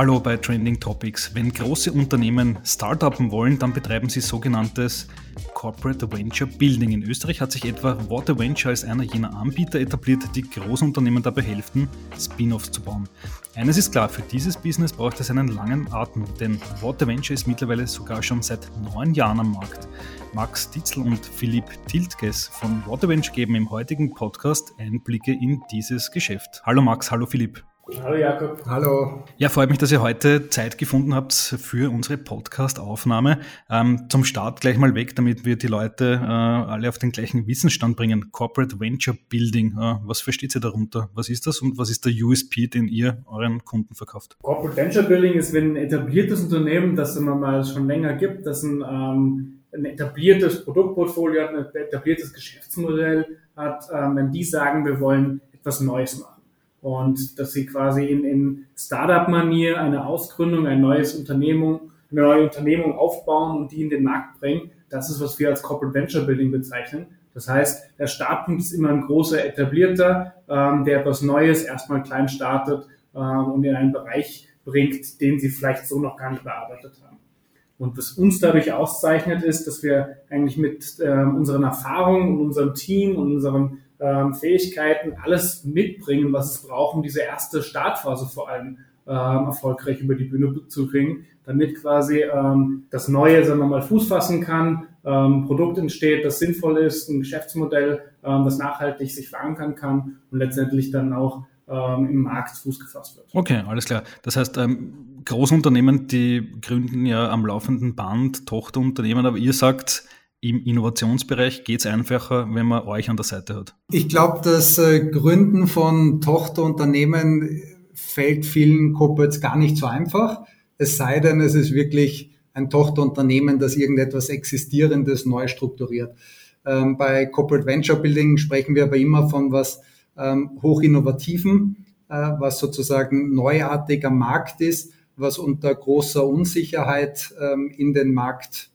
Hallo bei Trending Topics. Wenn große Unternehmen Startupen wollen, dann betreiben sie sogenanntes Corporate Venture Building. In Österreich hat sich etwa Water Venture als einer jener Anbieter etabliert, die großen Unternehmen dabei helfen, Spin-offs zu bauen. Eines ist klar, für dieses Business braucht es einen langen Atem, denn Water Venture ist mittlerweile sogar schon seit neun Jahren am Markt. Max Ditzel und Philipp Tiltges von Water Venture geben im heutigen Podcast Einblicke in dieses Geschäft. Hallo Max, hallo Philipp. Hallo Jakob. Hallo. Ja, freut mich, dass ihr heute Zeit gefunden habt für unsere Podcast-Aufnahme. Ähm, zum Start gleich mal weg, damit wir die Leute äh, alle auf den gleichen Wissensstand bringen. Corporate Venture Building, äh, was versteht ihr darunter? Was ist das und was ist der USP, den ihr euren Kunden verkauft? Corporate Venture Building ist, wenn ein etabliertes Unternehmen, das es mal schon länger gibt, das ein, ähm, ein etabliertes Produktportfolio hat, ein etabliertes Geschäftsmodell hat, ähm, wenn die sagen, wir wollen etwas Neues machen und dass sie quasi in, in Startup-Manier eine Ausgründung, ein neues Unternehmung, eine neue Unternehmung aufbauen und die in den Markt bringen. Das ist, was wir als Corporate Venture Building bezeichnen. Das heißt, der Startpunkt ist immer ein großer Etablierter, ähm, der etwas Neues erstmal klein startet ähm, und in einen Bereich bringt, den sie vielleicht so noch gar nicht bearbeitet haben. Und was uns dadurch auszeichnet, ist, dass wir eigentlich mit ähm, unseren Erfahrungen und unserem Team und unseren ähm, Fähigkeiten, alles mitbringen, was es braucht, um diese erste Startphase vor allem ähm, erfolgreich über die Bühne zu bringen, damit quasi ähm, das Neue, sagen wir mal, Fuß fassen kann, ähm, Produkt entsteht, das sinnvoll ist, ein Geschäftsmodell, ähm, das nachhaltig sich verankern kann und letztendlich dann auch ähm, im Markt Fuß gefasst wird. Okay, alles klar. Das heißt, ähm, Großunternehmen, die gründen ja am laufenden Band Tochterunternehmen, aber ihr sagt, im Innovationsbereich geht es einfacher, wenn man euch an der Seite hat? Ich glaube, das äh, Gründen von Tochterunternehmen fällt vielen Corporates gar nicht so einfach. Es sei denn, es ist wirklich ein Tochterunternehmen, das irgendetwas Existierendes neu strukturiert. Ähm, bei Corporate Venture Building sprechen wir aber immer von was ähm, hochinnovativen, äh, was sozusagen neuartig am Markt ist, was unter großer Unsicherheit ähm, in den Markt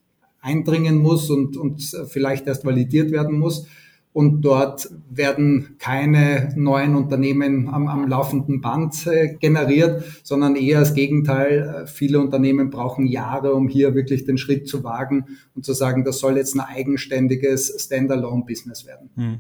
eindringen muss und, und vielleicht erst validiert werden muss. Und dort werden keine neuen Unternehmen am, am laufenden Band äh, generiert, sondern eher das Gegenteil. Äh, viele Unternehmen brauchen Jahre, um hier wirklich den Schritt zu wagen und zu sagen, das soll jetzt ein eigenständiges Standalone-Business werden. Hm.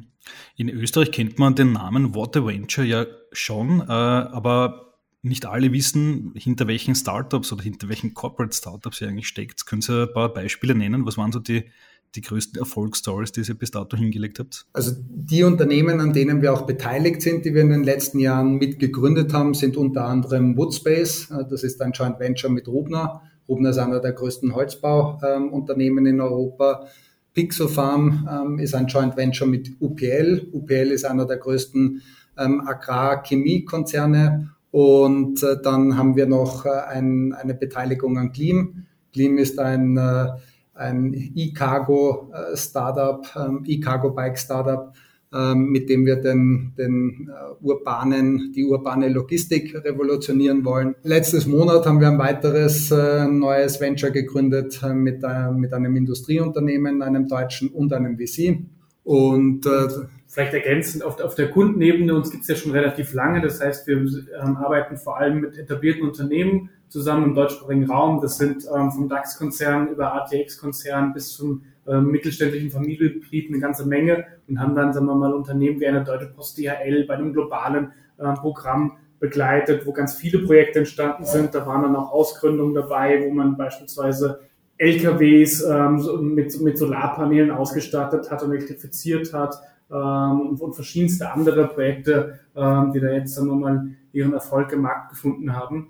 In Österreich kennt man den Namen Water Venture ja schon, äh, aber nicht alle wissen, hinter welchen Startups oder hinter welchen Corporate Startups ihr eigentlich steckt. Können Sie ein paar Beispiele nennen? Was waren so die, die größten Erfolgsstories, die ihr bis dato hingelegt habt? Also die Unternehmen, an denen wir auch beteiligt sind, die wir in den letzten Jahren mitgegründet haben, sind unter anderem Woodspace. Das ist ein Joint Venture mit Rubner. Rubner ist einer der größten Holzbauunternehmen in Europa. Pixofarm ähm, ist ein Joint Venture mit UPL. UPL ist einer der größten ähm, Agrar-Chemie-Konzerne und äh, dann haben wir noch äh, ein, eine Beteiligung an Gleam. Gleam ist ein, äh, E-Cargo-Startup, ähm, E-Cargo-Bike-Startup, ähm, mit dem wir den, den urbanen, die urbane Logistik revolutionieren wollen. Letztes Monat haben wir ein weiteres neues Venture gegründet mit, mit einem Industrieunternehmen, einem deutschen und einem VC. Und äh, vielleicht ergänzend auf, auf der Kundenebene, uns gibt es ja schon relativ lange. Das heißt, wir ähm, arbeiten vor allem mit etablierten Unternehmen zusammen im deutschsprachigen Raum. Das sind ähm, vom DAX-Konzern über ATX-Konzern bis zum ähm, mittelständischen Familienbetrieb eine ganze Menge und haben dann, sagen wir mal, Unternehmen wie eine Deutsche Post DHL bei einem globalen äh, Programm begleitet, wo ganz viele Projekte entstanden sind. Da waren dann auch Ausgründungen dabei, wo man beispielsweise LKWs ähm, mit, mit Solarpanelen ausgestattet hat und elektrifiziert hat ähm, und verschiedenste andere Projekte, ähm, die da jetzt, sagen wir mal, ihren Erfolg im Markt gefunden haben.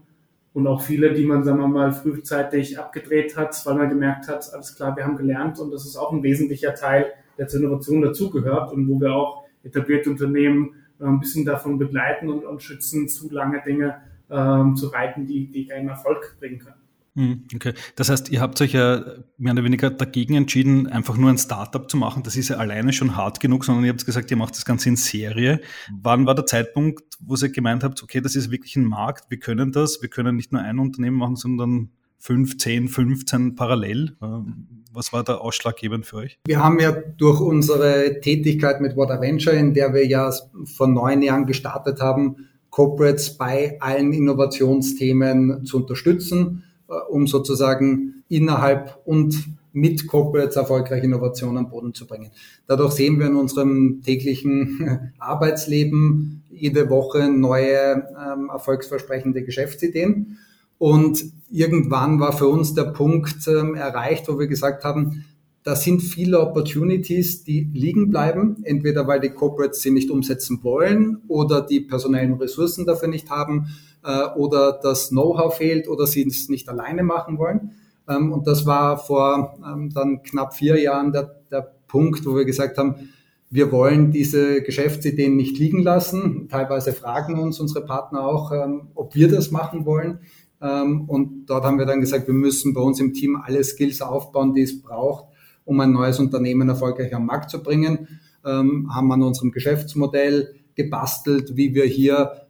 Und auch viele, die man, sagen wir mal, frühzeitig abgedreht hat, weil man gemerkt hat, alles klar, wir haben gelernt und das ist auch ein wesentlicher Teil, der zur Innovation dazugehört und wo wir auch etablierte Unternehmen äh, ein bisschen davon begleiten und, und schützen, zu lange Dinge ähm, zu reiten, die, die keinen Erfolg bringen können. Hm, okay. Das heißt, ihr habt euch ja mehr oder weniger dagegen entschieden, einfach nur ein Startup zu machen. Das ist ja alleine schon hart genug, sondern ihr habt gesagt, ihr macht das Ganze in Serie. Wann war der Zeitpunkt, wo ihr gemeint habt, okay, das ist wirklich ein Markt, wir können das, wir können nicht nur ein Unternehmen machen, sondern fünf, zehn, 15 parallel? Ähm, was war da ausschlaggebend für euch? Wir haben ja durch unsere Tätigkeit mit Water Venture, in der wir ja vor neun Jahren gestartet haben, Corporates bei allen Innovationsthemen zu unterstützen, um sozusagen innerhalb und mit Corporates erfolgreiche Innovationen am Boden zu bringen. Dadurch sehen wir in unserem täglichen Arbeitsleben jede Woche neue ähm, erfolgsversprechende Geschäftsideen. Und irgendwann war für uns der Punkt ähm, erreicht, wo wir gesagt haben, da sind viele Opportunities, die liegen bleiben, entweder weil die Corporates sie nicht umsetzen wollen oder die personellen Ressourcen dafür nicht haben äh, oder das Know-how fehlt oder sie es nicht alleine machen wollen. Ähm, und das war vor ähm, dann knapp vier Jahren der, der Punkt, wo wir gesagt haben, wir wollen diese Geschäftsideen nicht liegen lassen. Teilweise fragen uns unsere Partner auch, ähm, ob wir das machen wollen. Ähm, und dort haben wir dann gesagt, wir müssen bei uns im Team alle Skills aufbauen, die es braucht, um ein neues Unternehmen erfolgreich am Markt zu bringen. Ähm, haben an unserem Geschäftsmodell gebastelt, wie wir hier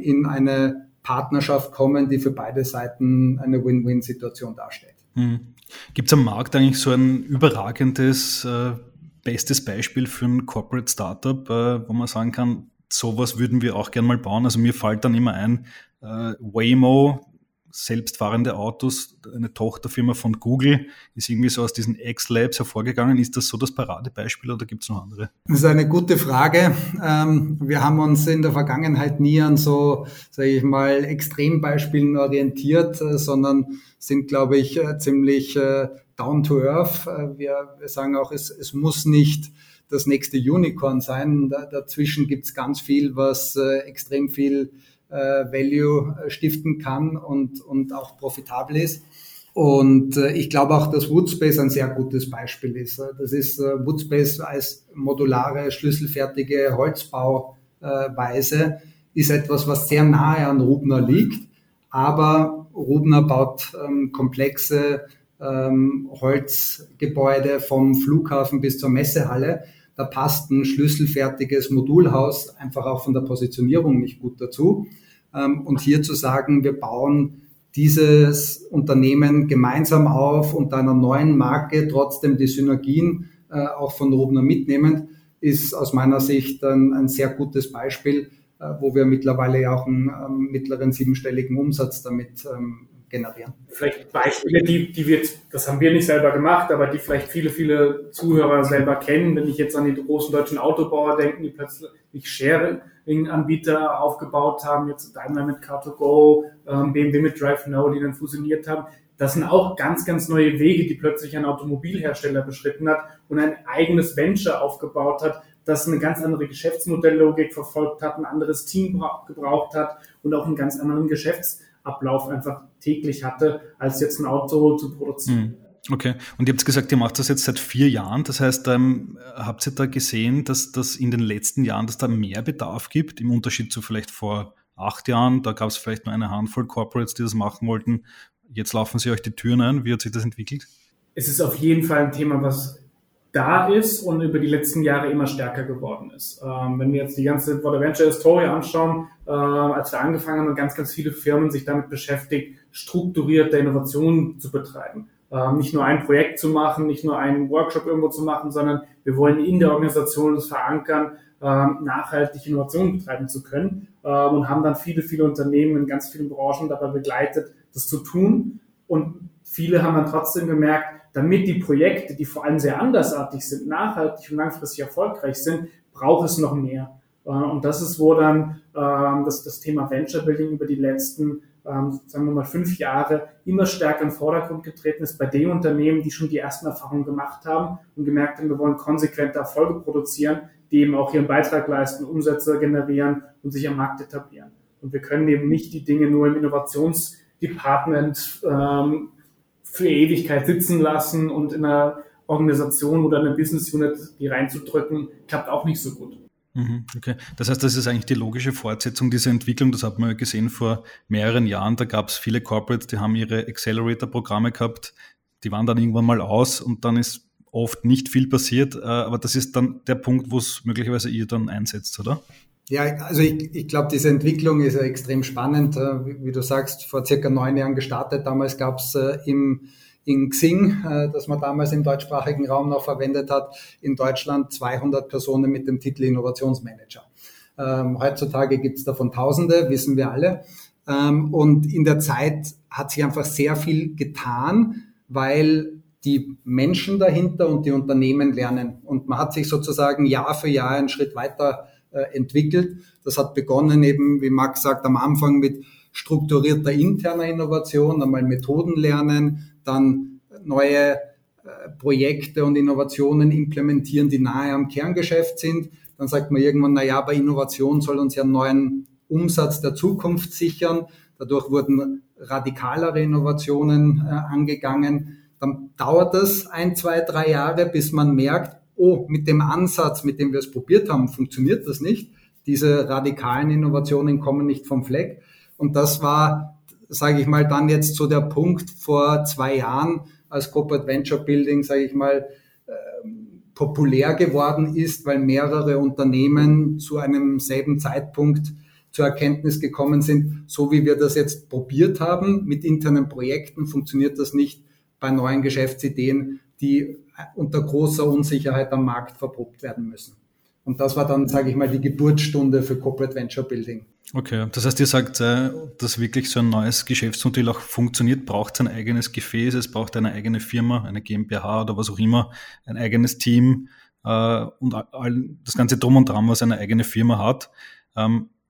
in eine Partnerschaft kommen, die für beide Seiten eine Win-Win-Situation darstellt. Hm. Gibt es am Markt eigentlich so ein überragendes, äh, bestes Beispiel für ein Corporate Startup, äh, wo man sagen kann, sowas würden wir auch gerne mal bauen? Also mir fällt dann immer ein, äh, Waymo, selbstfahrende Autos, eine Tochterfirma von Google, ist irgendwie so aus diesen X-Labs hervorgegangen. Ist das so das Paradebeispiel oder gibt es noch andere? Das ist eine gute Frage. Ähm, wir haben uns in der Vergangenheit nie an so, sage ich mal, Extrembeispielen orientiert, äh, sondern sind, glaube ich, äh, ziemlich äh, down to earth. Wir, sagen auch, es, es muss nicht das nächste Unicorn sein. Da, dazwischen gibt es ganz viel, was extrem viel Value äh, stiften kann und, und auch profitabel ist. Und äh, ich glaube auch, dass Woodspace ein sehr gutes Beispiel ist. Das ist äh, Woodspace als modulare, schlüsselfertige Holzbauweise ist etwas, was sehr nahe an Rubner liegt. Aber Rubner baut ähm, komplexe ähm, Holzgebäude vom Flughafen bis zur Messehalle. Da passt ein schlüsselfertiges Modulhaus einfach auch von der Positionierung nicht gut dazu. Ähm, und hier zu sagen, wir bauen dieses Unternehmen gemeinsam auf und einer neuen Marke trotzdem die Synergien äh, auch von Robner mitnehmen, ist aus meiner Sicht ein, ein sehr gutes Beispiel, äh, wo wir mittlerweile ja auch einen ähm, mittleren siebenstelligen Umsatz damit ähm, generieren. Vielleicht Beispiele, die, die wir, das haben wir nicht selber gemacht, aber die vielleicht viele, viele Zuhörer selber kennen. Wenn ich jetzt an die großen deutschen Autobauer denke, die plötzlich Sharing-Anbieter aufgebaut haben, jetzt Daimler mit Car2Go, ähm, BMW mit DriveNow, die dann fusioniert haben. Das sind auch ganz, ganz neue Wege, die plötzlich ein Automobilhersteller beschritten hat und ein eigenes Venture aufgebaut hat, das eine ganz andere Geschäftsmodelllogik verfolgt hat, ein anderes Team gebraucht hat und auch einen ganz anderen Geschäfts Ablauf einfach täglich hatte, als jetzt ein Auto zu produzieren. Hm. Okay, und ihr habt gesagt, ihr macht das jetzt seit vier Jahren. Das heißt, ähm, habt ihr da gesehen, dass das in den letzten Jahren, dass da mehr Bedarf gibt, im Unterschied zu vielleicht vor acht Jahren? Da gab es vielleicht nur eine Handvoll Corporates, die das machen wollten. Jetzt laufen sie euch die Türen ein. Wie hat sich das entwickelt? Es ist auf jeden Fall ein Thema, was da ist und über die letzten Jahre immer stärker geworden ist. Ähm, wenn wir jetzt die ganze Water Venture Historie anschauen, äh, als wir angefangen haben, ganz, ganz viele Firmen sich damit beschäftigt, strukturierte Innovationen zu betreiben. Ähm, nicht nur ein Projekt zu machen, nicht nur einen Workshop irgendwo zu machen, sondern wir wollen in der Organisation das verankern, ähm, nachhaltig Innovationen betreiben zu können ähm, und haben dann viele, viele Unternehmen in ganz vielen Branchen dabei begleitet, das zu tun. Und viele haben dann trotzdem gemerkt, damit die Projekte, die vor allem sehr andersartig sind, nachhaltig und langfristig erfolgreich sind, braucht es noch mehr. Äh, und das ist, wo dann ähm, das, das Thema Venture Building über die letzten, ähm, sagen wir mal, fünf Jahre immer stärker in den Vordergrund getreten ist bei den Unternehmen, die schon die ersten Erfahrungen gemacht haben und gemerkt haben, wir wollen konsequente Erfolge produzieren, die eben auch ihren Beitrag leisten, Umsätze generieren und sich am Markt etablieren. Und wir können eben nicht die Dinge nur im Innovationsdepartment ähm, für Ewigkeit sitzen lassen und in einer Organisation oder einer Business Unit die reinzudrücken, klappt auch nicht so gut. Mhm, okay, das heißt, das ist eigentlich die logische Fortsetzung dieser Entwicklung. Das hat man gesehen vor mehreren Jahren. Da gab es viele Corporates, die haben ihre Accelerator-Programme gehabt. Die waren dann irgendwann mal aus und dann ist oft nicht viel passiert. Äh, aber das ist dann der Punkt, wo es möglicherweise ihr dann einsetzt, oder? Ja, also ich, ich glaube, diese Entwicklung ist ja extrem spannend. Äh, wie, du sagst, vor circa neun Jahren gestartet. Damals gab es äh, im in Xing, äh, das man damals im deutschsprachigen Raum noch verwendet hat, in Deutschland 200 Personen mit dem Titel Innovationsmanager. Ähm, heutzutage gibt es davon Tausende, wissen wir alle. Ähm, und in der Zeit hat sich einfach sehr viel getan, weil die Menschen dahinter und die Unternehmen lernen. Und man hat sich sozusagen Jahr für Jahr einen Schritt weiter entwickelt. Das hat begonnen eben, wie Max sagt, am Anfang mit strukturierter interner Innovation, einmal Methoden lernen, dann neue äh, Projekte und Innovationen implementieren, die nahe am Kerngeschäft sind. Dann sagt man irgendwann, na ja, bei Innovation soll uns ja einen neuen Umsatz der Zukunft sichern. Dadurch wurden radikalere Innovationen äh, angegangen. Dann dauert es ein, zwei, drei Jahre, bis man merkt, oh, mit dem Ansatz, mit dem wir es probiert haben, funktioniert das nicht. Diese radikalen Innovationen kommen nicht vom Fleck. Und das war, sage ich mal, dann jetzt so der Punkt vor zwei Jahren, als Corporate Venture Building, sage ich mal, ähm, populär geworden ist, weil mehrere Unternehmen zu einem selben Zeitpunkt zur Erkenntnis gekommen sind, so wie wir das jetzt probiert haben mit internen Projekten, funktioniert das nicht bei neuen Geschäftsideen, die unter großer Unsicherheit am Markt verprobt werden müssen. Und das war dann, sage ich mal, die Geburtsstunde für Corporate Venture Building. Okay, das heißt, ihr sagt, äh, dass wirklich so ein neues Geschäftsmodell auch funktioniert, braucht es ein eigenes Gefäß, es braucht eine eigene Firma, eine GmbH oder was auch immer, ein eigenes Team äh, und das ganze Drum und Dran, was eine eigene Firma hat.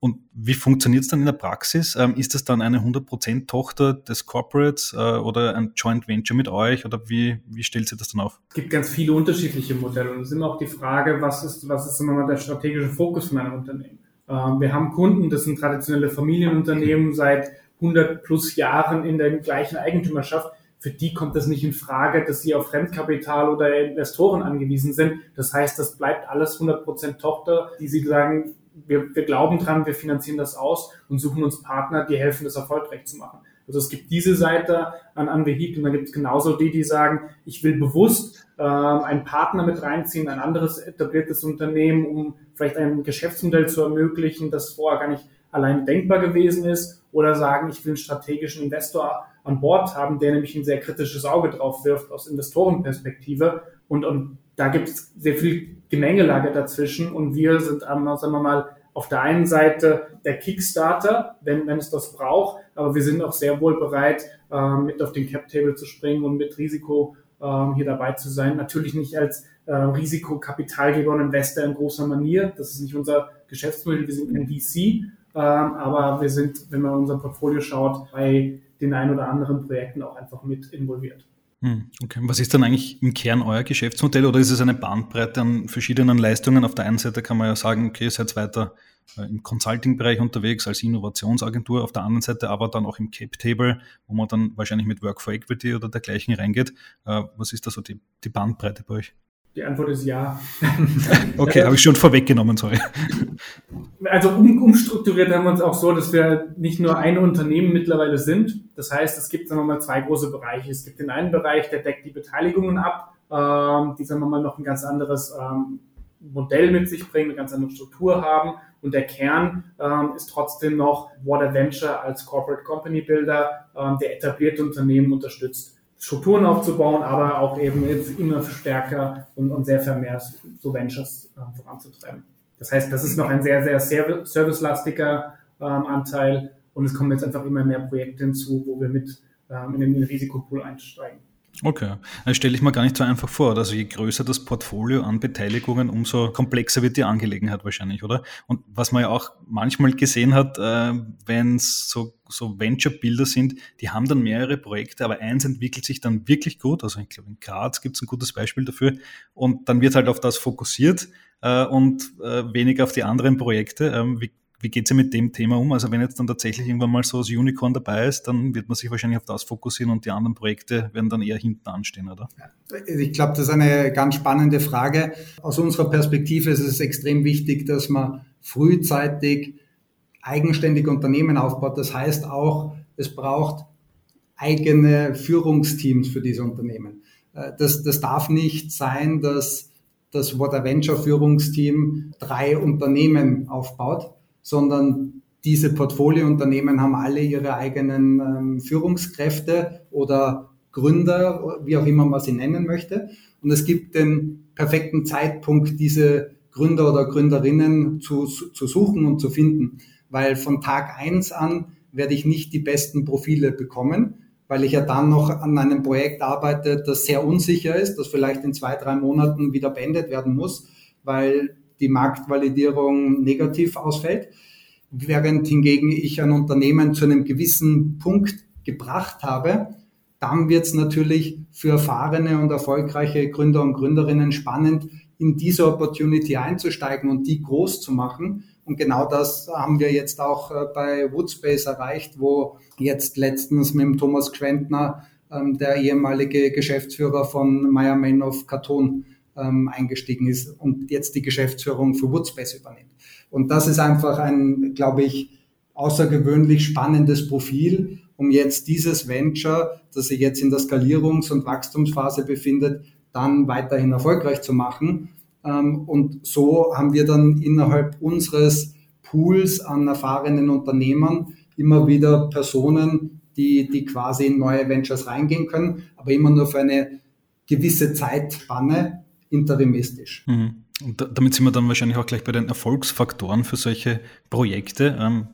Und wie funktioniert es dann in der Praxis? Ähm, ist das dann eine 100% Tochter des Corporates äh, oder ein Joint Venture mit euch oder wie, wie stellt sich das dann auf? Es gibt ganz viele unterschiedliche Modelle und es ist immer auch die Frage, was ist, was ist immer mal der strategische Fokus von einem Unternehmen? Ähm, wir haben Kunden, das sind traditionelle Familienunternehmen seit 100 plus Jahren in der gleichen Eigentümerschaft. Für die kommt es nicht in Frage, dass sie auf Fremdkapital oder Investoren angewiesen sind. Das heißt, das bleibt alles 100% Tochter, die sie sagen, wir, wir glauben dran, wir finanzieren das aus und suchen uns Partner, die helfen, das erfolgreich zu machen. Also es gibt diese Seite an, an Vehikel und dann gibt es genauso die, die sagen, ich will bewusst äh, einen Partner mit reinziehen, ein anderes etabliertes Unternehmen, um vielleicht ein Geschäftsmodell zu ermöglichen, das vorher gar nicht allein denkbar gewesen ist, oder sagen, ich will einen strategischen Investor an Bord haben, der nämlich ein sehr kritisches Auge drauf wirft aus Investorenperspektive und, und da gibt es sehr viel Gemengelage dazwischen und wir sind, sagen wir mal, auf der einen Seite der Kickstarter, wenn, wenn es das braucht, aber wir sind auch sehr wohl bereit, äh, mit auf den Cap-Table zu springen und mit Risiko äh, hier dabei zu sein. Natürlich nicht als äh, Risikokapitalgeber und Investor in großer Manier, das ist nicht unser Geschäftsmodell, wir sind ein VC, ähm, aber wir sind, wenn man unser Portfolio schaut, bei den ein oder anderen Projekten auch einfach mit involviert. Hm, okay. Was ist dann eigentlich im Kern euer Geschäftsmodell oder ist es eine Bandbreite an verschiedenen Leistungen? Auf der einen Seite kann man ja sagen, okay, ihr seid weiter äh, im Consulting-Bereich unterwegs als Innovationsagentur, auf der anderen Seite aber dann auch im Cap-Table, wo man dann wahrscheinlich mit Work for Equity oder dergleichen reingeht. Äh, was ist da so die, die Bandbreite bei euch? Die Antwort ist ja. okay, habe ich schon vorweggenommen, sorry. Also um, umstrukturiert haben wir uns auch so, dass wir nicht nur ein Unternehmen mittlerweile sind. Das heißt, es gibt, sagen wir mal, zwei große Bereiche. Es gibt den einen Bereich, der deckt die Beteiligungen ab, ähm, die, sagen wir mal, noch ein ganz anderes ähm, Modell mit sich bringen, eine ganz andere Struktur haben. Und der Kern ähm, ist trotzdem noch Water Venture als Corporate Company Builder, ähm, der etablierte Unternehmen unterstützt. Strukturen aufzubauen, aber auch eben immer stärker und, und sehr vermehrt so Ventures äh, voranzutreiben. Das heißt, das ist noch ein sehr, sehr servicelastiger ähm, Anteil und es kommen jetzt einfach immer mehr Projekte hinzu, wo wir mit ähm, in den Risikopool einsteigen. Okay, das stelle ich mir gar nicht so einfach vor. Also je größer das Portfolio an Beteiligungen, umso komplexer wird die Angelegenheit wahrscheinlich, oder? Und was man ja auch manchmal gesehen hat, äh, wenn es so, so Venture-Builder sind, die haben dann mehrere Projekte, aber eins entwickelt sich dann wirklich gut. Also ich glaube, in Graz gibt es ein gutes Beispiel dafür. Und dann wird halt auf das fokussiert äh, und äh, weniger auf die anderen Projekte. Ähm, wie wie geht ihr mit dem Thema um? Also wenn jetzt dann tatsächlich irgendwann mal so das Unicorn dabei ist, dann wird man sich wahrscheinlich auf das fokussieren und die anderen Projekte werden dann eher hinten anstehen, oder? Ich glaube, das ist eine ganz spannende Frage. Aus unserer Perspektive ist es extrem wichtig, dass man frühzeitig eigenständige Unternehmen aufbaut. Das heißt auch, es braucht eigene Führungsteams für diese Unternehmen. Äh, das, das darf nicht sein, dass das Water Venture Führungsteam drei Unternehmen aufbaut sondern diese Portfoliounternehmen haben alle ihre eigenen ähm, Führungskräfte oder Gründer, wie auch immer man sie nennen möchte. Und es gibt den perfekten Zeitpunkt, diese Gründer oder Gründerinnen zu, zu suchen und zu finden, weil von Tag eins an werde ich nicht die besten Profile bekommen, weil ich ja dann noch an einem Projekt arbeite, das sehr unsicher ist, das vielleicht in zwei, drei Monaten wieder beendet werden muss, weil die Marktvalidierung negativ ausfällt. Während hingegen ich ein Unternehmen zu einem gewissen Punkt gebracht habe, dann wird es natürlich für erfahrene und erfolgreiche Gründer und Gründerinnen spannend, in diese Opportunity einzusteigen und die groß zu machen. Und genau das haben wir jetzt auch äh, bei Woodspace erreicht, wo jetzt letztens mit dem Thomas Quentner, ähm, der ehemalige Geschäftsführer von Meyer Menow Karton, ähm, eingestiegen ist und jetzt die Geschäftsführung für Woodspace übernimmt. Und das ist einfach ein, glaube ich, außergewöhnlich spannendes Profil, um jetzt dieses Venture, das sich jetzt in der Skalierungs- und Wachstumsphase befindet, dann weiterhin erfolgreich zu machen. Ähm, und so haben wir dann innerhalb unseres Pools an erfahrenen Unternehmern immer wieder Personen, die, die quasi in neue Ventures reingehen können, aber immer nur für eine gewisse Zeitspanne interimistisch. Mhm. Und damit sind wir dann wahrscheinlich auch gleich bei den Erfolgsfaktoren für solche Projekte. Ähm,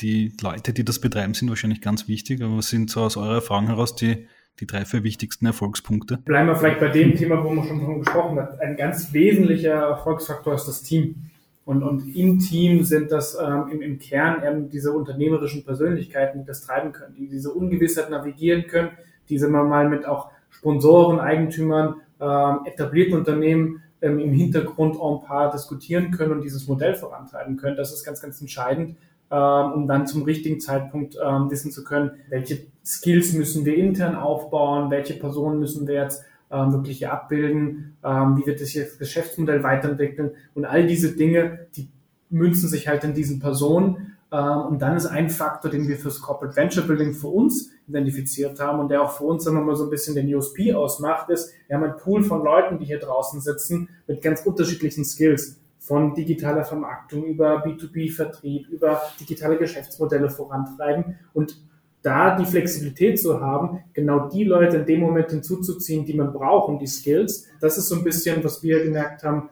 die Leute, die das betreiben, sind wahrscheinlich ganz wichtig, aber was sind so aus eurer Erfahrung heraus die, die drei, vier wichtigsten Erfolgspunkte? Bleiben wir vielleicht bei dem Thema, wo man schon davon gesprochen hat. Ein ganz wesentlicher Erfolgsfaktor ist das Team. Und, und im Team sind das ähm, im, im Kern eben diese unternehmerischen Persönlichkeiten, die das treiben können, die diese Ungewissheit navigieren können, die sind wir mal mit auch Sponsoren, Eigentümern, ähm, etablierten Unternehmen ähm, im Hintergrund en paar diskutieren können und dieses Modell vorantreiben können. Das ist ganz, ganz entscheidend, ähm, um dann zum richtigen Zeitpunkt ähm, wissen zu können, welche Skills müssen wir intern aufbauen, welche Personen müssen wir jetzt ähm, wirklich hier abbilden, ähm, wie wird das das Geschäftsmodell weiterentwickeln und all diese Dinge, die münzen sich halt in diesen Personen. Ähm, und dann ist ein Faktor, den wir fürs Corporate Venture Building für uns identifiziert haben und der auch für uns, wir mal, so ein bisschen den USP ausmacht, ist, wir haben ein Pool von Leuten, die hier draußen sitzen, mit ganz unterschiedlichen Skills. Von digitaler Vermarktung über B2B-Vertrieb, über digitale Geschäftsmodelle vorantreiben und da die Flexibilität zu haben, genau die Leute in dem Moment hinzuzuziehen, die man braucht, um die Skills, das ist so ein bisschen, was wir gemerkt haben,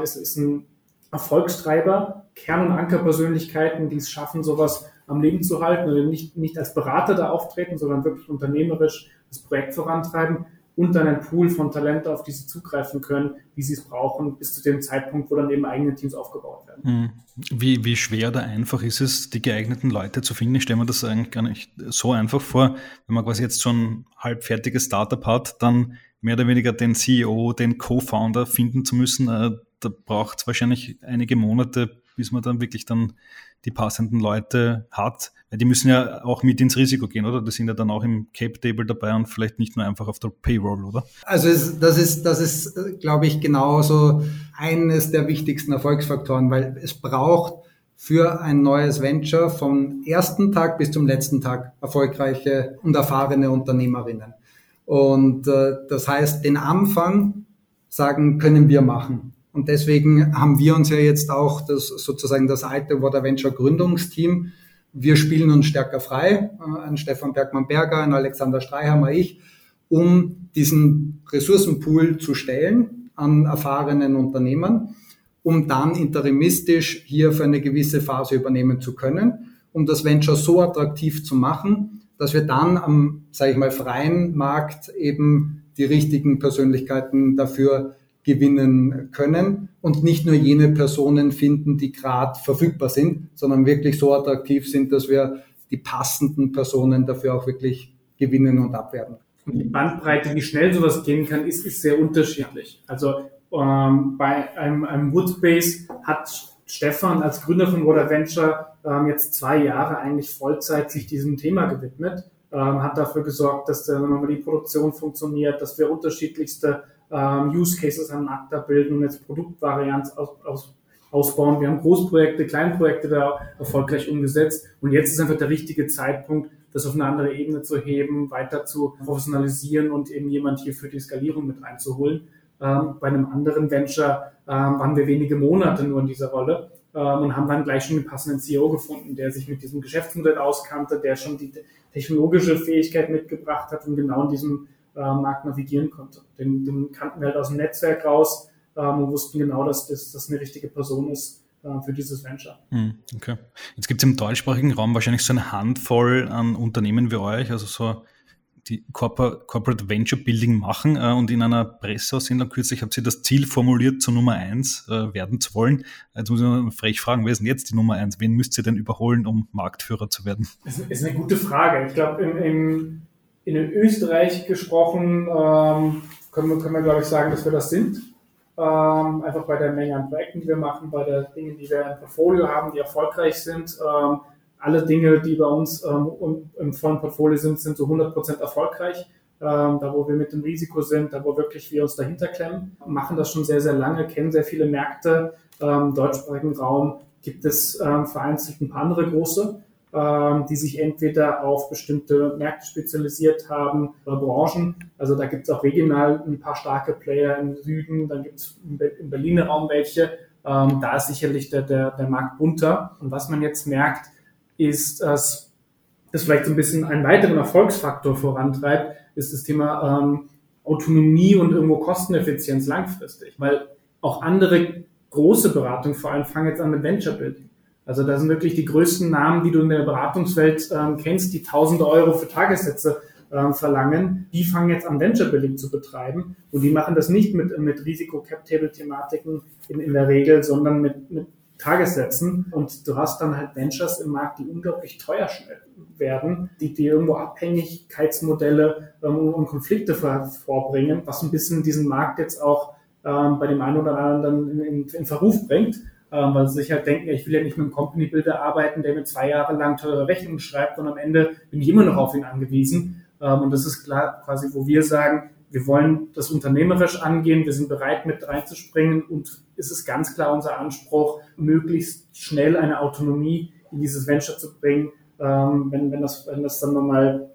ist, ist ein Erfolgstreiber, Kern- und Ankerpersönlichkeiten, die es schaffen, sowas am Leben zu halten oder nicht, nicht als Berater da auftreten, sondern wirklich unternehmerisch das Projekt vorantreiben und dann ein Pool von Talenten, auf die sie zugreifen können, wie sie es brauchen, bis zu dem Zeitpunkt, wo dann eben eigene Teams aufgebaut werden. Hm. Wie, wie schwer oder einfach ist es, die geeigneten Leute zu finden? Ich stelle mir das eigentlich gar nicht so einfach vor. Wenn man quasi jetzt so ein halbfertiges Startup hat, dann mehr oder weniger den CEO, den Co-Founder finden zu müssen. Da braucht es wahrscheinlich einige Monate, bis man dann wirklich dann die passenden Leute hat. Weil die müssen ja auch mit ins Risiko gehen, oder? Die sind ja dann auch im Cap-Table dabei und vielleicht nicht nur einfach auf der Payroll, oder? Also es, das ist, das ist, glaube ich, genauso eines der wichtigsten Erfolgsfaktoren, weil es braucht für ein neues Venture vom ersten Tag bis zum letzten Tag erfolgreiche und erfahrene Unternehmerinnen. Und äh, das heißt, den Anfang sagen, können wir machen. Und deswegen haben wir uns ja jetzt auch das sozusagen das alte Water Venture Gründungsteam. Wir spielen uns stärker frei, äh, ein Stefan Bergmann-Berger, ein Alexander Streihammer, ich, um diesen Ressourcenpool zu stellen an erfahrenen Unternehmern, um dann interimistisch hier für eine gewisse Phase übernehmen zu können, um das Venture so attraktiv zu machen, dass wir dann am, sage ich mal, freien Markt eben die richtigen Persönlichkeiten dafür gewinnen können und nicht nur jene Personen finden, die gerade verfügbar sind, sondern wirklich so attraktiv sind, dass wir die passenden Personen dafür auch wirklich gewinnen und abwerben. Und die Bandbreite, wie schnell sowas gehen kann, ist, ist sehr unterschiedlich. Also ähm, bei einem, einem Woodspace hat Stefan als Gründer von Water Venture ähm, jetzt zwei Jahre eigentlich Vollzeit sich diesem Thema gewidmet, ähm, hat dafür gesorgt, dass äh, die Produktion funktioniert, dass wir unterschiedlichste ähm, Use Cases am Markt abbilden und jetzt Produktvarianz aus, aus, ausbauen. Wir haben Großprojekte, Kleinprojekte da erfolgreich umgesetzt und jetzt ist einfach der richtige Zeitpunkt, das auf eine andere Ebene zu heben, weiter zu professionalisieren und eben jemand hier für die Skalierung mit reinzuholen. Ähm, bei einem anderen Venture ähm, waren wir wenige Monate nur in dieser Rolle ähm, und haben dann gleich schon einen passenden CEO gefunden, der sich mit diesem Geschäftsmodell auskannte, der schon die technologische Fähigkeit mitgebracht hat, um genau in diesem Markt navigieren konnte. Den, den kannten wir halt aus dem Netzwerk raus, ähm, und wussten genau, dass das, das eine richtige Person ist äh, für dieses Venture. Hm, okay. Jetzt gibt es im deutschsprachigen Raum wahrscheinlich so eine Handvoll an Unternehmen wie euch, also so die Corporate Venture Building machen äh, und in einer Presseaussendung kürzlich habt ihr das Ziel formuliert, zur Nummer eins äh, werden zu wollen. Jetzt muss ich mal frech fragen, wer ist denn jetzt die Nummer eins? Wen müsst ihr denn überholen, um Marktführer zu werden? Das ist eine gute Frage. Ich glaube, in, in Österreich gesprochen ähm, können wir, können wir glaube ich, sagen, dass wir das sind. Ähm, einfach bei der Menge an Projekten, die wir machen, bei der Dinge, die wir im Portfolio haben, die erfolgreich sind. Ähm, alle Dinge, die bei uns ähm, im vollen Portfolio sind, sind so 100% erfolgreich. Ähm, da, wo wir mit dem Risiko sind, da, wo wirklich wir uns dahinter klemmen, machen das schon sehr, sehr lange, kennen sehr viele Märkte. Ähm, Im deutschsprachigen Raum gibt es ähm, vereinzelt ein paar andere große, ähm, die sich entweder auf bestimmte Märkte spezialisiert haben oder Branchen. Also da gibt es auch regional ein paar starke Player im Süden, dann gibt es im Berliner Raum welche. Ähm, da ist sicherlich der, der, der Markt bunter. Und was man jetzt merkt, ist, dass das vielleicht so ein bisschen einen weiteren Erfolgsfaktor vorantreibt, ist das Thema ähm, Autonomie und irgendwo Kosteneffizienz langfristig. Weil auch andere große Beratungen vor allem fangen jetzt an mit Venture Building. Also da sind wirklich die größten Namen, die du in der Beratungswelt ähm, kennst, die tausende Euro für Tagessätze ähm, verlangen. Die fangen jetzt an Venture Building zu betreiben. Und die machen das nicht mit, mit Risiko-Cap-Table-Thematiken in, in der Regel, sondern mit, mit Tagessätzen. Und du hast dann halt Ventures im Markt, die unglaublich teuer werden, die dir irgendwo Abhängigkeitsmodelle ähm, und Konflikte vorbringen, was ein bisschen diesen Markt jetzt auch ähm, bei dem einen oder anderen in, in, in Verruf bringt, ähm, weil sie sich halt denken, ich will ja nicht mit einem Company Builder arbeiten, der mir zwei Jahre lang teure Rechnungen schreibt und am Ende bin ich immer noch auf ihn angewiesen. Ähm, und das ist klar quasi, wo wir sagen, wir wollen das unternehmerisch angehen, wir sind bereit mit reinzuspringen und ist es ganz klar unser Anspruch, möglichst schnell eine Autonomie in dieses Venture zu bringen, ähm, wenn, wenn, das, wenn das dann nochmal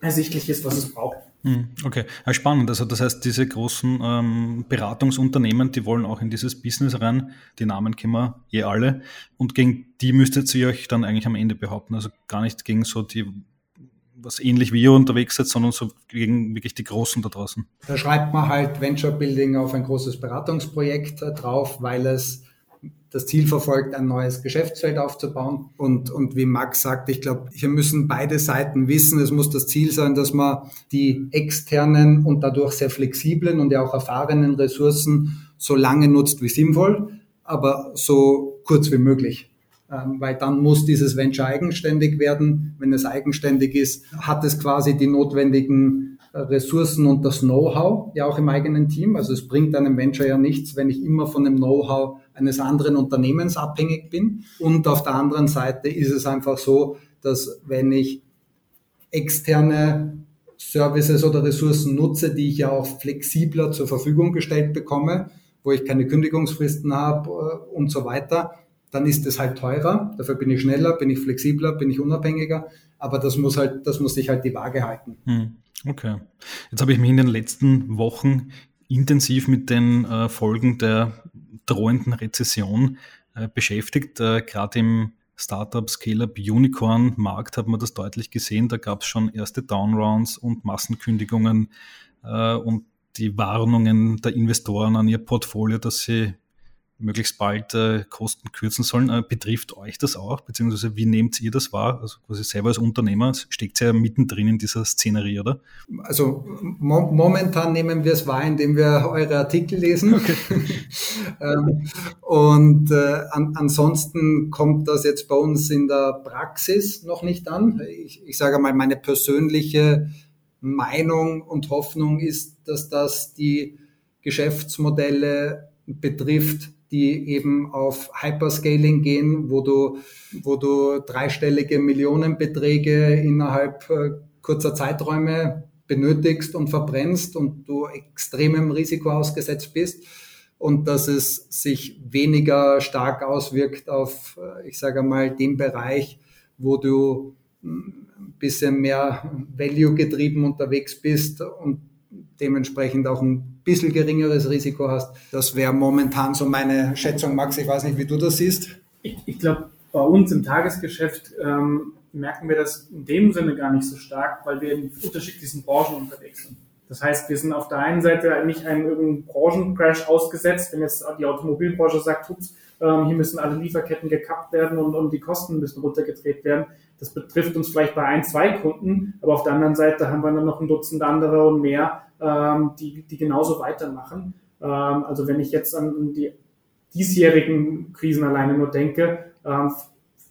ersichtlich ist, was es braucht. Hm, okay, spannend. Also das heißt, diese großen ähm, Beratungsunternehmen, die wollen auch in dieses Business rein. Die Namen kennen wir eh alle. Und gegen die müsstet ihr euch dann eigentlich am Ende behaupten. Also gar nicht gegen so die was ähnlich wie ihr unterwegs seid, sondern so gegen wirklich die Großen da draußen. Da schreibt man halt Venture Building auf ein großes Beratungsprojekt äh, drauf, weil es das Ziel verfolgt, ein neues Geschäftsfeld aufzubauen. Und, und wie Max sagt, ich glaube, hier müssen beide Seiten wissen, es muss das Ziel sein, dass man die externen und dadurch sehr flexiblen und ja auch erfahrenen Ressourcen so lange nutzt wie sinnvoll, aber so kurz wie möglich. Ähm, weil dann muss dieses Venture eigenständig werden. Wenn es eigenständig ist, hat es quasi die notwendigen äh, Ressourcen und das Know-how ja auch im eigenen Team. Also es bringt einem Venture ja nichts, wenn ich immer von dem Know-how eines anderen Unternehmens abhängig bin. Und auf der anderen Seite ist es einfach so, dass wenn ich externe Services oder Ressourcen nutze, die ich ja auch flexibler zur Verfügung gestellt bekomme, wo ich keine Kündigungsfristen habe äh, und so weiter, dann ist es halt teurer. Dafür bin ich schneller, bin ich flexibler, bin ich unabhängiger. Aber das muss halt, das muss sich halt die Waage halten. Hm, okay. Jetzt habe ich mich in den letzten Wochen intensiv mit den äh, Folgen der drohenden Rezession äh, beschäftigt. Äh, Gerade im Startup, Scale-up, Unicorn-Markt hat man das deutlich gesehen. Da gab es schon erste Downrounds und Massenkündigungen äh, und die Warnungen der Investoren an ihr Portfolio, dass sie möglichst bald äh, Kosten kürzen sollen. Äh, betrifft euch das auch, beziehungsweise wie nehmt ihr das wahr? Also quasi selber als Unternehmer steckt ihr ja mittendrin in dieser Szenerie, oder? Also mo momentan nehmen wir es wahr, indem wir eure Artikel lesen. Okay. ähm, und äh, an, ansonsten kommt das jetzt bei uns in der Praxis noch nicht an. Ich, ich sage mal, meine persönliche Meinung und Hoffnung ist, dass das die Geschäftsmodelle betrifft, die eben auf Hyperscaling gehen, wo du, wo du dreistellige Millionenbeträge innerhalb äh, kurzer Zeiträume benötigst und verbrennst und du extremem Risiko ausgesetzt bist. Und dass es sich weniger stark auswirkt auf, äh, ich sage mal, den Bereich, wo du hm, ein bisschen mehr Value getrieben unterwegs bist und dementsprechend auch ein bisschen geringeres Risiko hast. Das wäre momentan so meine Schätzung, Max. Ich weiß nicht, wie du das siehst. Ich, ich glaube, bei uns im Tagesgeschäft ähm, merken wir das in dem Sinne gar nicht so stark, weil wir in unterschiedlichsten Branchen unterwegs sind. Das heißt, wir sind auf der einen Seite nicht einem irgendeinen Branchencrash ausgesetzt, wenn jetzt die Automobilbranche sagt, ups, ähm, hier müssen alle Lieferketten gekappt werden und, und die Kosten müssen runtergedreht werden. Das betrifft uns vielleicht bei ein, zwei Kunden, aber auf der anderen Seite haben wir dann noch ein Dutzend andere und mehr, ähm, die, die genauso weitermachen. Ähm, also wenn ich jetzt an die diesjährigen Krisen alleine nur denke, ähm,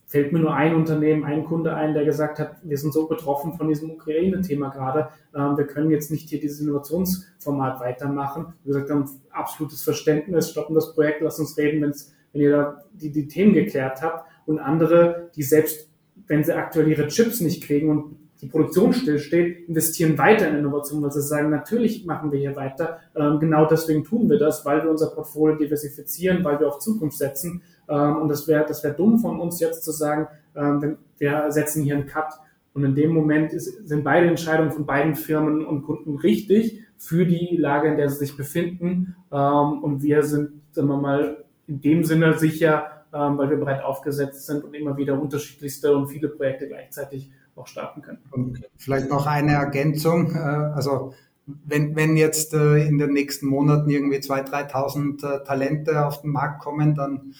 fällt mir nur ein Unternehmen, ein Kunde ein, der gesagt hat, wir sind so betroffen von diesem Ukraine-Thema gerade, ähm, wir können jetzt nicht hier dieses Innovationsformat weitermachen. Wir gesagt haben, absolutes Verständnis, stoppen das Projekt, lass uns reden, wenn ihr da die, die Themen geklärt habt. Und andere, die selbst, wenn sie aktuell ihre Chips nicht kriegen und die Produktion stillsteht, investieren weiter in Innovation, weil sie sagen, natürlich machen wir hier weiter. Ähm, genau deswegen tun wir das, weil wir unser Portfolio diversifizieren, weil wir auf Zukunft setzen. Ähm, und das wäre das wäre dumm von uns jetzt zu sagen, ähm, wir setzen hier einen Cut. Und in dem Moment ist, sind beide Entscheidungen von beiden Firmen und Kunden richtig für die Lage, in der sie sich befinden. Ähm, und wir sind, sagen wir mal, in dem Sinne sicher, ähm, weil wir breit aufgesetzt sind und immer wieder unterschiedlichste und viele Projekte gleichzeitig auch starten können. Und vielleicht noch eine Ergänzung. Äh, also wenn, wenn jetzt äh, in den nächsten Monaten irgendwie 2.000, 3.000 äh, Talente auf den Markt kommen, dann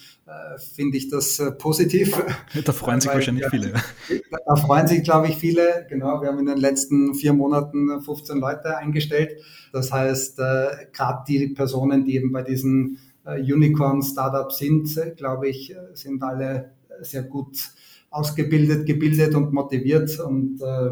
finde ich das positiv. Da freuen sich Weil, wahrscheinlich ja, viele. Da freuen sich, glaube ich, viele. Genau, wir haben in den letzten vier Monaten 15 Leute eingestellt. Das heißt, gerade die Personen, die eben bei diesen Unicorn-Startups sind, glaube ich, sind alle sehr gut ausgebildet, gebildet und motiviert und äh,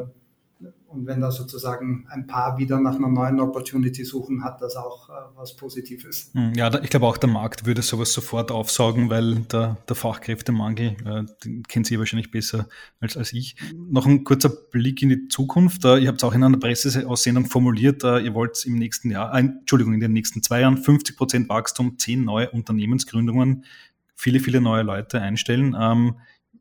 und wenn da sozusagen ein paar wieder nach einer neuen Opportunity suchen, hat das auch äh, was Positives. Hm, ja, ich glaube auch der Markt würde sowas sofort aufsaugen, weil der, der Fachkräftemangel, äh, den kennt Sie wahrscheinlich besser als, als ich. Noch ein kurzer Blick in die Zukunft. Äh, ihr habt es auch in einer Presseaussendung formuliert, äh, ihr wollt im nächsten Jahr, Entschuldigung, in den nächsten zwei Jahren 50 Prozent Wachstum, zehn neue Unternehmensgründungen, viele, viele neue Leute einstellen. Ähm,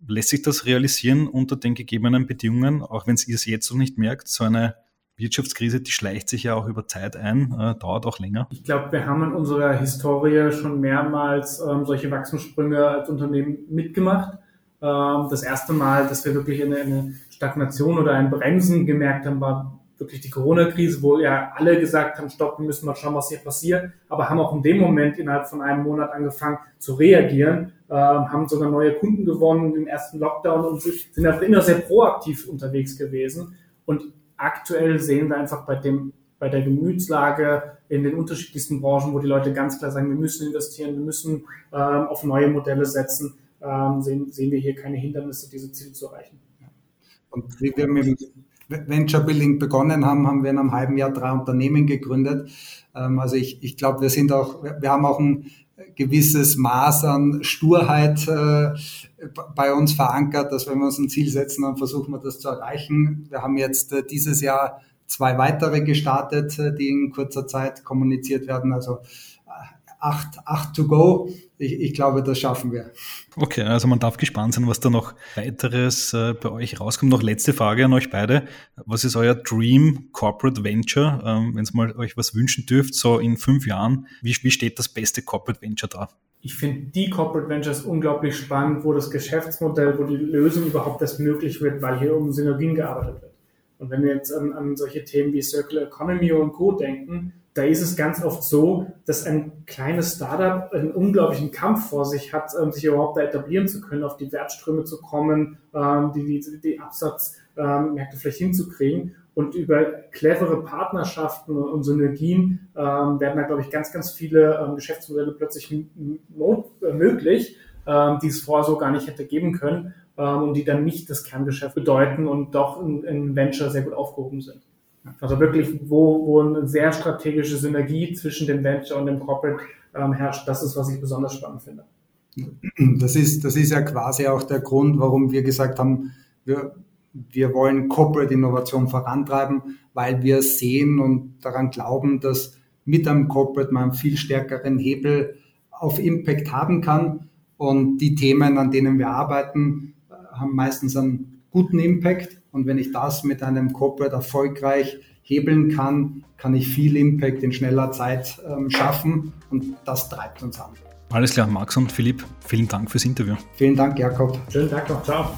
Lässt sich das realisieren unter den gegebenen Bedingungen, auch wenn ihr es jetzt noch nicht merkt? So eine Wirtschaftskrise, die schleicht sich ja auch über Zeit ein, äh, dauert auch länger. Ich glaube, wir haben in unserer Historie schon mehrmals ähm, solche Wachstumssprünge als Unternehmen mitgemacht. Ähm, das erste Mal, dass wir wirklich eine, eine Stagnation oder ein Bremsen gemerkt haben, war wirklich die Corona-Krise, wo ja alle gesagt haben, stoppen müssen wir schauen, was hier passiert, aber haben auch in dem Moment innerhalb von einem Monat angefangen zu reagieren, äh, haben sogar neue Kunden gewonnen im ersten Lockdown und sind auch immer sehr proaktiv unterwegs gewesen. Und aktuell sehen wir einfach bei dem bei der Gemütslage in den unterschiedlichsten Branchen, wo die Leute ganz klar sagen, wir müssen investieren, wir müssen ähm, auf neue Modelle setzen, ähm, sehen, sehen wir hier keine Hindernisse, diese Ziele zu erreichen. Und wie wir mit Venture Building begonnen haben, haben wir in einem halben Jahr drei Unternehmen gegründet. Ähm, also ich, ich glaube, wir sind auch, wir haben auch ein gewisses Maß an Sturheit äh, bei uns verankert, dass wenn wir uns ein Ziel setzen, dann versuchen wir das zu erreichen. Wir haben jetzt äh, dieses Jahr zwei weitere gestartet, äh, die in kurzer Zeit kommuniziert werden. Also acht, acht to go. Ich, ich, glaube, das schaffen wir. Okay, also man darf gespannt sein, was da noch weiteres äh, bei euch rauskommt. Noch letzte Frage an euch beide. Was ist euer Dream Corporate Venture? Ähm, Wenn ihr mal euch was wünschen dürft, so in fünf Jahren, wie, wie steht das beste Corporate Venture da? Ich finde die Corporate Ventures unglaublich spannend, wo das Geschäftsmodell, wo die Lösung überhaupt erst möglich wird, weil hier um Synergien gearbeitet wird. Und wenn wir jetzt an, an solche Themen wie Circular Economy und Co. denken, da ist es ganz oft so, dass ein kleines Startup einen unglaublichen Kampf vor sich hat, um sich überhaupt da etablieren zu können, auf die Wertströme zu kommen, ähm, die, die, die Absatzmärkte ähm, vielleicht hinzukriegen. Und über clevere Partnerschaften und Synergien ähm, werden da, glaube ich, ganz, ganz viele Geschäftsmodelle plötzlich äh, möglich, die es vorher so gar nicht hätte geben können und die dann nicht das Kerngeschäft bedeuten und doch in, in Venture sehr gut aufgehoben sind. Also wirklich, wo, wo eine sehr strategische Synergie zwischen dem Venture und dem Corporate ähm, herrscht, das ist, was ich besonders spannend finde. Das ist, das ist ja quasi auch der Grund, warum wir gesagt haben, wir, wir wollen Corporate Innovation vorantreiben, weil wir sehen und daran glauben, dass mit einem Corporate man einen viel stärkeren Hebel auf Impact haben kann. Und die Themen, an denen wir arbeiten, haben meistens einen guten Impact. Und wenn ich das mit einem Corporate erfolgreich hebeln kann, kann ich viel Impact in schneller Zeit ähm, schaffen. Und das treibt uns an. Alles klar, Max und Philipp, vielen Dank fürs Interview. Vielen Dank, Jakob. Schönen Tag noch, ciao.